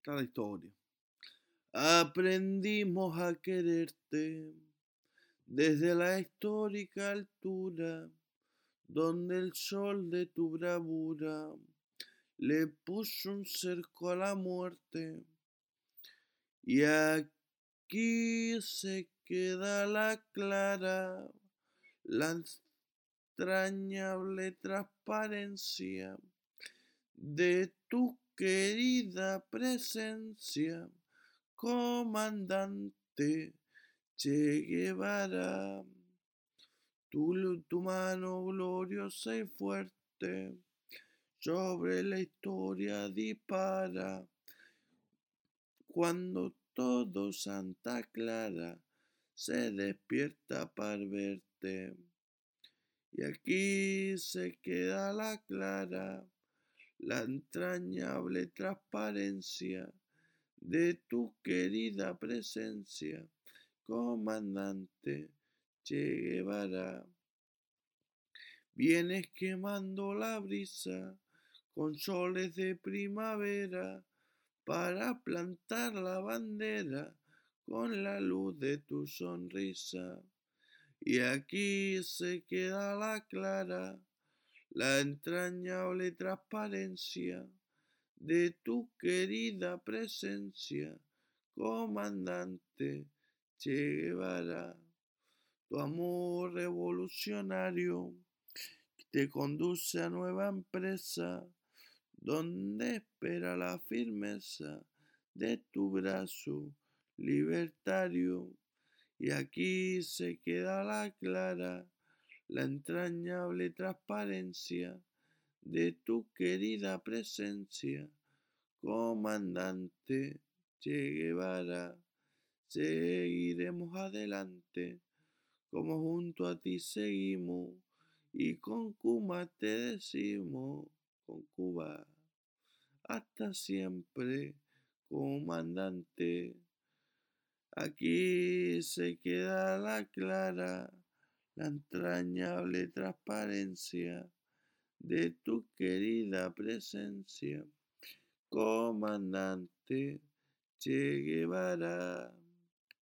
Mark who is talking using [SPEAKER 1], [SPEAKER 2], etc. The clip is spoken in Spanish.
[SPEAKER 1] está historia. Aprendimos a quererte desde la histórica altura, donde el sol de tu bravura le puso un cerco a la muerte. Y aquí se queda la clara, la entrañable transparencia de tu querida presencia, comandante Che Guevara. Tu, tu mano gloriosa y fuerte sobre la historia dispara. Cuando todo Santa Clara se despierta para verte. Y aquí se queda la clara, la entrañable transparencia de tu querida presencia, comandante Che Guevara. Vienes quemando la brisa con soles de primavera para plantar la bandera con la luz de tu sonrisa. Y aquí se queda la clara, la entrañable transparencia de tu querida presencia, comandante Che Guevara. Tu amor revolucionario te conduce a nueva empresa, donde espera la firmeza de tu brazo libertario. Y aquí se queda la clara, la entrañable transparencia de tu querida presencia, comandante Che Guevara. Seguiremos adelante, como junto a ti seguimos, y con Cuba te decimos, con Cuba, hasta siempre, comandante. Aquí se queda la clara, la entrañable transparencia de tu querida presencia, comandante Che Guevara.